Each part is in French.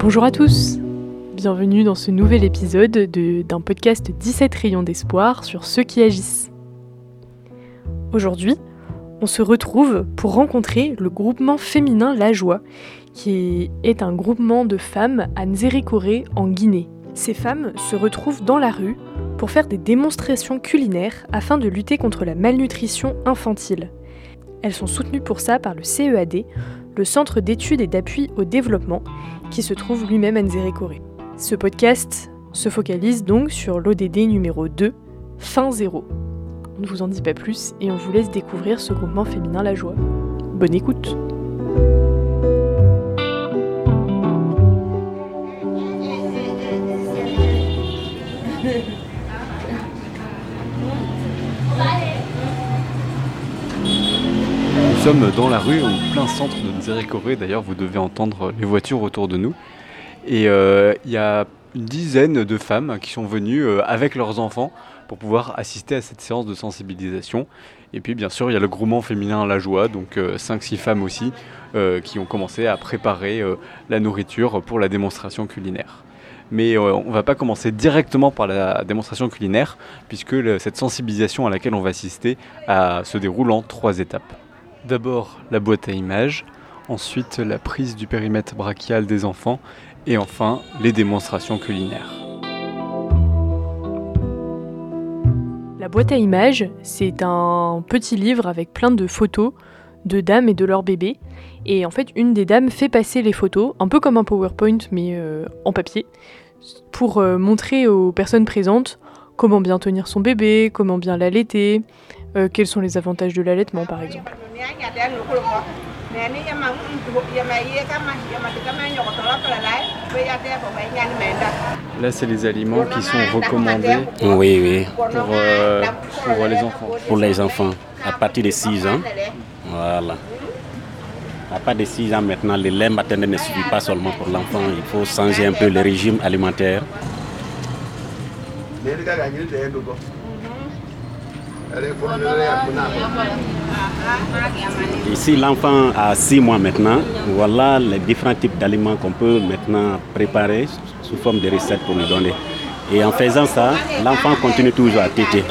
Bonjour à tous Bienvenue dans ce nouvel épisode d'un podcast 17 rayons d'espoir sur ceux qui agissent. Aujourd'hui, on se retrouve pour rencontrer le groupement féminin La Joie, qui est un groupement de femmes à Nzérékoré en Guinée. Ces femmes se retrouvent dans la rue pour faire des démonstrations culinaires afin de lutter contre la malnutrition infantile. Elles sont soutenues pour ça par le CEAD, le Centre d'études et d'appui au développement, qui se trouve lui-même à Nzérékoré. Ce podcast se focalise donc sur l'ODD numéro 2, fin zéro. On ne vous en dit pas plus et on vous laisse découvrir ce groupement féminin La Joie. Bonne écoute sommes dans la rue, au plein centre de Nzérékoré. D'ailleurs, vous devez entendre les voitures autour de nous. Et euh, il y a une dizaine de femmes qui sont venues euh, avec leurs enfants pour pouvoir assister à cette séance de sensibilisation. Et puis, bien sûr, il y a le groupement féminin La Joie, donc 5-6 femmes aussi, euh, qui ont commencé à préparer la nourriture pour la démonstration culinaire. Mais on ne va pas commencer directement par la démonstration culinaire, puisque cette sensibilisation à laquelle on va assister se déroule en trois étapes. D'abord la boîte à images, ensuite la prise du périmètre brachial des enfants et enfin les démonstrations culinaires. La boîte à images, c'est un petit livre avec plein de photos de dames et de leurs bébés. Et en fait, une des dames fait passer les photos, un peu comme un PowerPoint, mais euh, en papier, pour euh, montrer aux personnes présentes comment bien tenir son bébé, comment bien l'allaiter, euh, quels sont les avantages de l'allaitement par exemple. Là, c'est les aliments qui sont recommandés oui, oui. Pour, euh, pour, les enfants. Pour les enfants, à partir de 6 ans. Voilà. À partir de 6 ans maintenant, le lait maternel ne suffit pas seulement pour l'enfant, il faut changer un peu le régime alimentaire. Ici, l'enfant a 6 mois maintenant. Voilà les différents types d'aliments qu'on peut maintenant préparer sous forme de recettes pour nous donner. Et en faisant ça, l'enfant continue toujours à téter.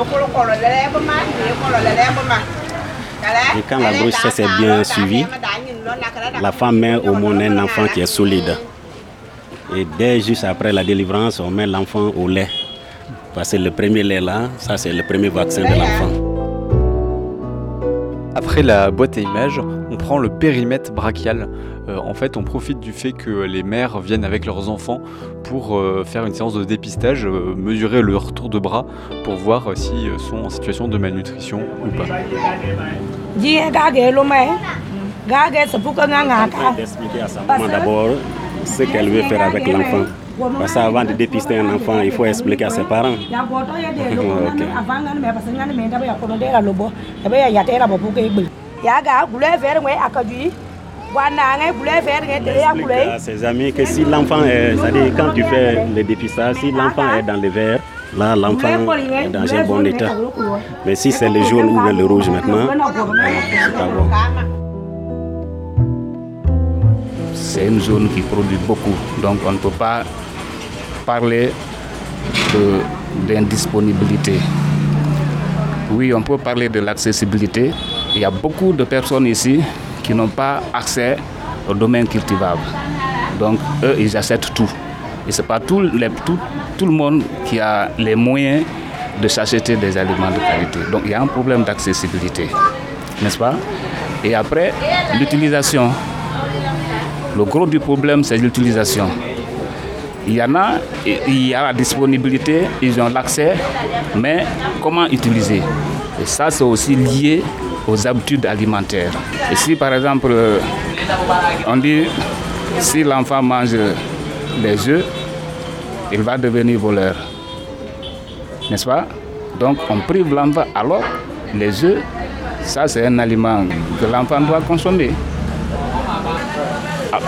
Et quand la grossesse est bien suivie, la femme met au monde un enfant qui est solide. Et dès juste après la délivrance, on met l'enfant au lait. Parce que le premier lait là, ça c'est le premier vaccin de l'enfant. Après la boîte à images, on prend le périmètre brachial. Euh, en fait, on profite du fait que les mères viennent avec leurs enfants pour euh, faire une séance de dépistage, euh, mesurer leur tour de bras pour voir s'ils sont en situation de malnutrition ou pas. À sa maman d'abord ce qu'elle veut faire avec l'enfant. Parce qu'avant de dépister un enfant, il faut expliquer à ses parents. Expliquer à ses amis que si l'enfant est, c'est-à-dire quand tu fais le dépistage, si l'enfant est dans le vert, là l'enfant est dans un bon état. Mais si c'est le jaune ou le rouge maintenant, c'est pas bon. C'est une zone qui produit beaucoup, donc on ne peut pas parler d'indisponibilité. Oui, on peut parler de l'accessibilité. Il y a beaucoup de personnes ici qui n'ont pas accès au domaine cultivable. Donc, eux, ils achètent tout. Et ce n'est pas tout, tout, tout, le monde qui a les moyens de s'acheter des aliments de qualité. Donc, il y a un problème d'accessibilité, n'est-ce pas? Et après, l'utilisation. Le gros du problème, c'est l'utilisation. Il y en a, il y a la disponibilité, ils ont l'accès, mais comment utiliser? Et ça, c'est aussi lié aux habitudes alimentaires. Et si par exemple, on dit, si l'enfant mange les œufs, il va devenir voleur. N'est-ce pas? Donc on prive l'enfant. Alors, les œufs, ça c'est un aliment que l'enfant doit consommer.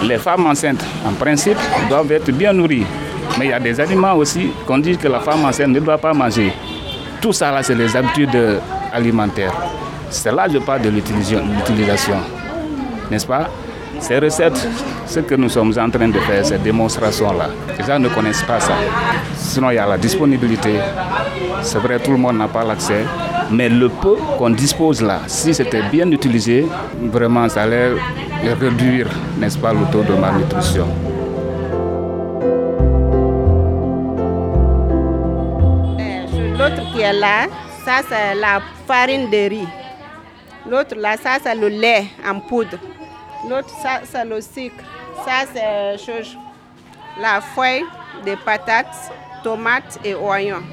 Les femmes enceintes, en principe, doivent être bien nourries. Mais il y a des aliments aussi qu'on dit que la femme enceinte ne doit pas manger. Tout ça, là, c'est les habitudes alimentaires. C'est là que je parle de l'utilisation, n'est-ce pas? Ces recettes Ce que nous sommes en train de faire, ces démonstrations-là, les gens ne connaissent pas ça. Sinon, il y a la disponibilité. C'est vrai, tout le monde n'a pas l'accès. Mais le peu qu'on dispose là, si c'était bien utilisé, vraiment, ça allait réduire, n'est-ce pas, le taux de malnutrition. L'autre qui est là, ça c'est la farine de riz. L'autre là, ça c'est le lait en poudre. L'autre, ça c'est le sucre. Ça c'est la feuille de patates, tomates et oignons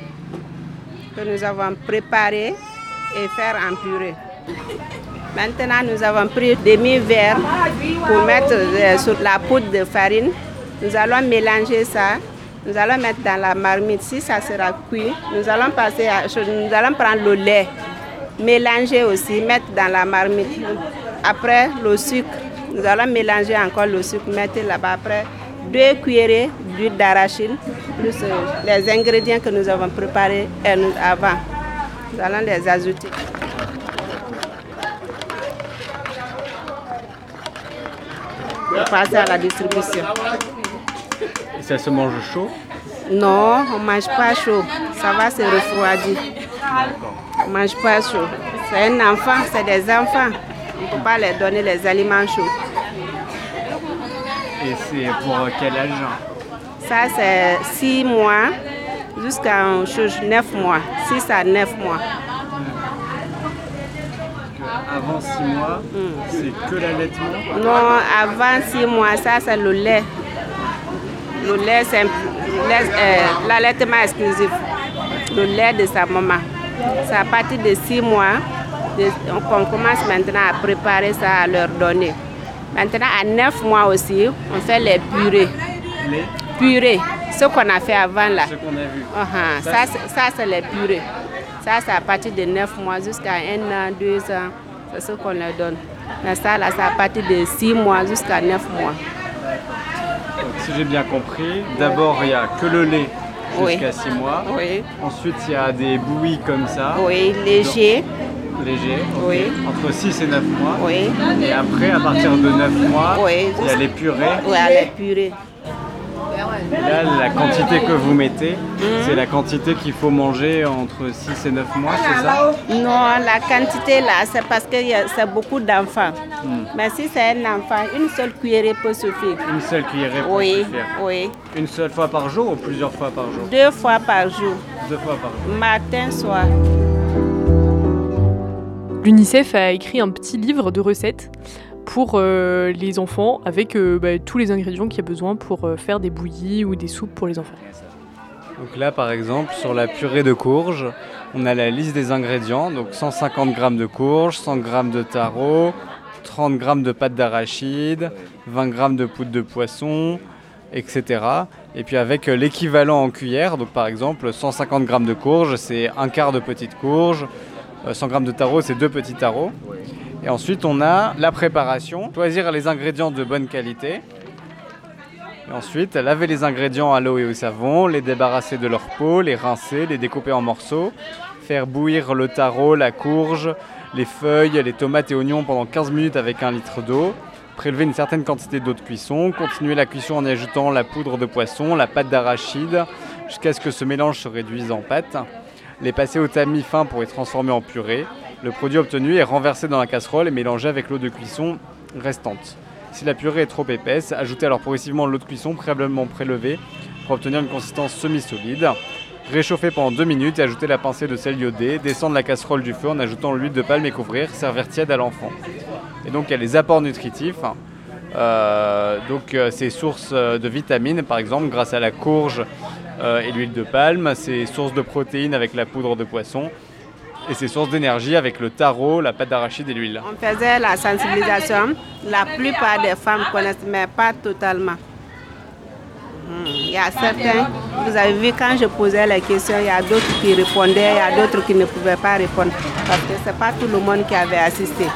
que nous avons préparé et faire en purée. Maintenant, nous avons pris demi-verre pour mettre euh, sur la poudre de farine. Nous allons mélanger ça. Nous allons mettre dans la marmite. Si ça sera cuit, nous allons, passer nous allons prendre le lait, mélanger aussi, mettre dans la marmite. Après, le sucre. Nous allons mélanger encore le sucre, mettre là-bas. Après, deux cuillerées d'huile d'arachide, plus euh, les ingrédients que nous avons préparés avant. Nous allons les ajouter. Passer à la distribution. Et ça se mange chaud Non, on ne mange pas chaud. Ça va se refroidir. On ne mange pas chaud. C'est un enfant, c'est des enfants. On ne peut pas leur donner les aliments chauds. Et c'est pour quel âge Ça, c'est 6 mois jusqu'à 9 mois. 6 à 9 mois. Avant 6 mois, c'est que l'allaitement? Non, avant 6 mois, ça c'est le lait. Le lait, c'est euh, l'allaitement exclusif. Le lait de sa maman. C'est à partir de 6 mois qu'on commence maintenant à préparer ça, à leur donner. Maintenant, à 9 mois aussi, on fait les purées. Les? Purées, ce qu'on a fait avant là. Ce qu'on a vu. Uh-huh. Ça, ça c'est les purées. Ça, c'est à partir de 9 mois jusqu'à 1 an, 2 ans. C'est ce qu'on leur donne. Mais ça, là, c'est à partir de 6 mois jusqu'à 9 mois. Donc, si j'ai bien compris, d'abord, il n'y a que le lait jusqu'à 6 mois. Oui. Ensuite, il y a des bouillies comme ça. Oui, léger. léger. Oui. Entre 6 et 9 mois. Oui. Et après, à partir de 9 mois, oui. il y a les purées. Oui, les purées. Là, la quantité que vous mettez, hmm. c'est la quantité qu'il faut manger entre 6 et 9 mois, c'est ça Non, la quantité là, c'est parce que c'est beaucoup d'enfants. Hmm. Mais si c'est un enfant, une seule cuillerée peut suffire. Une seule cuillerée peut oui, suffire Oui, Une seule fois par jour ou plusieurs fois par jour Deux fois par jour. Deux fois par jour. Matin, soir. L'UNICEF a écrit un petit livre de recettes pour euh, les enfants avec euh, bah, tous les ingrédients qu'il y a besoin pour euh, faire des bouillies ou des soupes pour les enfants. Donc là par exemple sur la purée de courge, on a la liste des ingrédients, donc 150 g de courge, 100 g de taro, 30 g de pâte d'arachide, 20 g de poudre de poisson, etc. Et puis avec l'équivalent en cuillère, donc par exemple 150 g de courge, c'est un quart de petite courge, 100 g de taro, c'est deux petits tarots. Et ensuite, on a la préparation, choisir les ingrédients de bonne qualité. Et ensuite, laver les ingrédients à l'eau et au savon, les débarrasser de leur peau, les rincer, les découper en morceaux, faire bouillir le taro, la courge, les feuilles, les tomates et oignons pendant 15 minutes avec un litre d'eau, prélever une certaine quantité d'eau de cuisson, continuer la cuisson en ajoutant la poudre de poisson, la pâte d'arachide, jusqu'à ce que ce mélange se réduise en pâte, les passer au tamis fin pour les transformer en purée, le produit obtenu est renversé dans la casserole et mélangé avec l'eau de cuisson restante. Si la purée est trop épaisse, ajoutez alors progressivement l'eau de cuisson préalablement prélevée pour obtenir une consistance semi-solide. Réchauffer pendant 2 minutes et ajouter la pincée de sel iodé, descendre la casserole du feu en ajoutant l'huile de palme et couvrir, servir tiède à l'enfant. Et donc il y a les apports nutritifs. Euh, donc euh, c'est source euh, de vitamines par exemple grâce à la courge et l'huile de palme, c'est source de protéines avec la poudre de poisson et ses sources d'énergie avec le taro, la pâte d'arachide et l'huile. On faisait la sensibilisation. La plupart des femmes connaissent, mais pas totalement. Hmm. Il y a certains, vous avez vu quand je posais la question, il y a d'autres qui répondaient, il y a d'autres qui ne pouvaient pas répondre parce que ce n'est pas tout le monde qui avait assisté.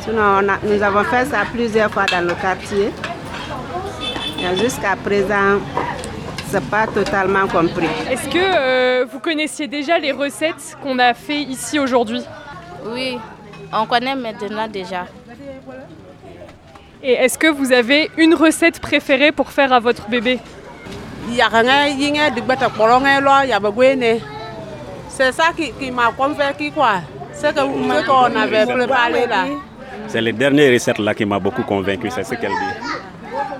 Sinon, nous avons fait ça plusieurs fois dans le quartier. Jusqu'à présent, c'est pas totalement compris. Est-ce que euh, vous connaissiez déjà les recettes qu'on a fait ici aujourd'hui? Oui, on connaît maintenant déjà. Et est-ce que vous avez une recette préférée pour faire à votre bébé? C'est ça qui, qui m'a convaincu quoi. C'est que ce qu'on avait préparé là. C'est les dernières recettes là qui m'a beaucoup convaincu, c'est ce qu'elle dit.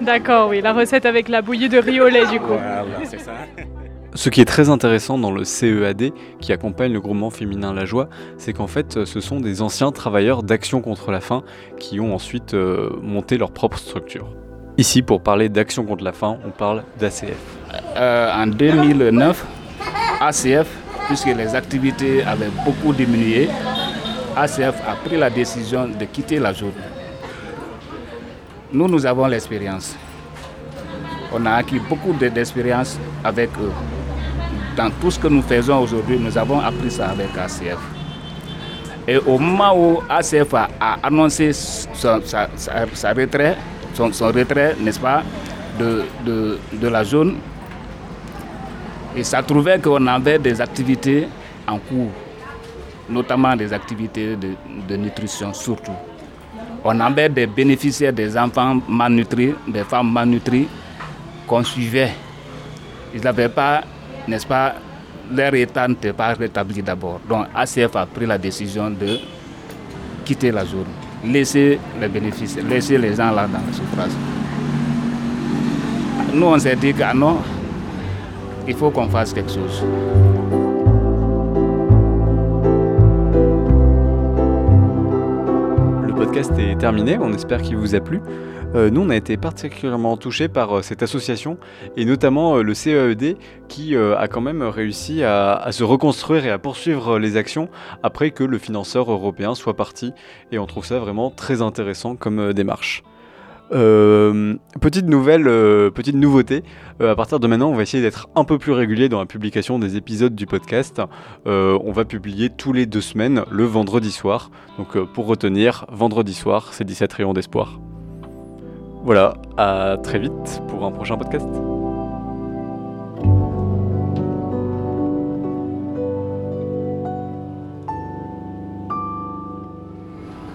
D'accord, oui, la recette avec la bouillie de riz au lait du coup. Voilà, c'est ça. Ce qui est très intéressant dans le CEAD, qui accompagne le groupement féminin La Joie, c'est qu'en fait, ce sont des anciens travailleurs d'Action contre la faim qui ont ensuite euh, monté leur propre structure. Ici, pour parler d'Action contre la faim, on parle d'ACF. Euh, en 2009, ACF, puisque les activités avaient beaucoup diminué, ACF a pris la décision de quitter la zone. Nous, nous avons l'expérience. On a acquis beaucoup de- d'expérience avec eux. Dans tout ce que nous faisons aujourd'hui, nous avons appris ça avec ACF. Et au moment où ACF a, annoncé son, retrait, son, retrait, n'est-ce pas, de, de, la zone, il s'est trouvé qu'on avait des activités en cours, notamment des activités de nutrition surtout. On avait des bénéficiaires des enfants malnutris, des femmes malnutries qu'on suivait. Ils n'avaient pas, n'est-ce pas, leur état n'était pas rétabli d'abord. Donc ACF a pris la décision de quitter la zone, laisser les bénéficiaires, laisser les gens là dans la souffrance. Nous, on s'est dit que ah non, il faut qu'on fasse quelque chose. Est terminé, on espère qu'il vous a plu. Euh, nous, on a été particulièrement touchés par euh, cette association et notamment euh, le CEAED qui a quand même réussi à, se reconstruire et à poursuivre les actions après que le financeur européen soit parti. Et on trouve ça vraiment très intéressant comme démarche. Euh, petite nouvelle, euh, petite nouveauté. Euh, à partir de maintenant, on va essayer d'être un peu plus régulier dans la publication des épisodes du podcast. On va publier tous les deux semaines le vendredi soir. Donc pour retenir, vendredi soir, c'est 17 rayons d'espoir. Voilà, à très vite pour un prochain podcast.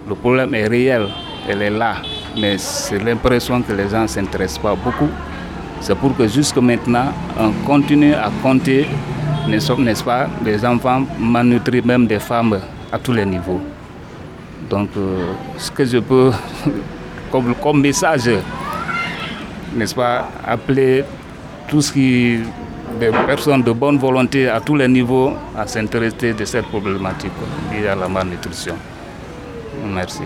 Le problème est réel, elle est là, mais c'est l'impression que les gens ne s'intéressent pas beaucoup. C'est pour que jusque maintenant, on continue à compter, n'est-ce pas, les enfants malnutris, même des femmes à tous les niveaux. Donc, euh, ce que je peux, comme, comme message, n'est-ce pas, appeler tout ce qui, des personnes de bonne volonté à tous les niveaux à s'intéresser de cette problématique liée à la malnutrition. Merci.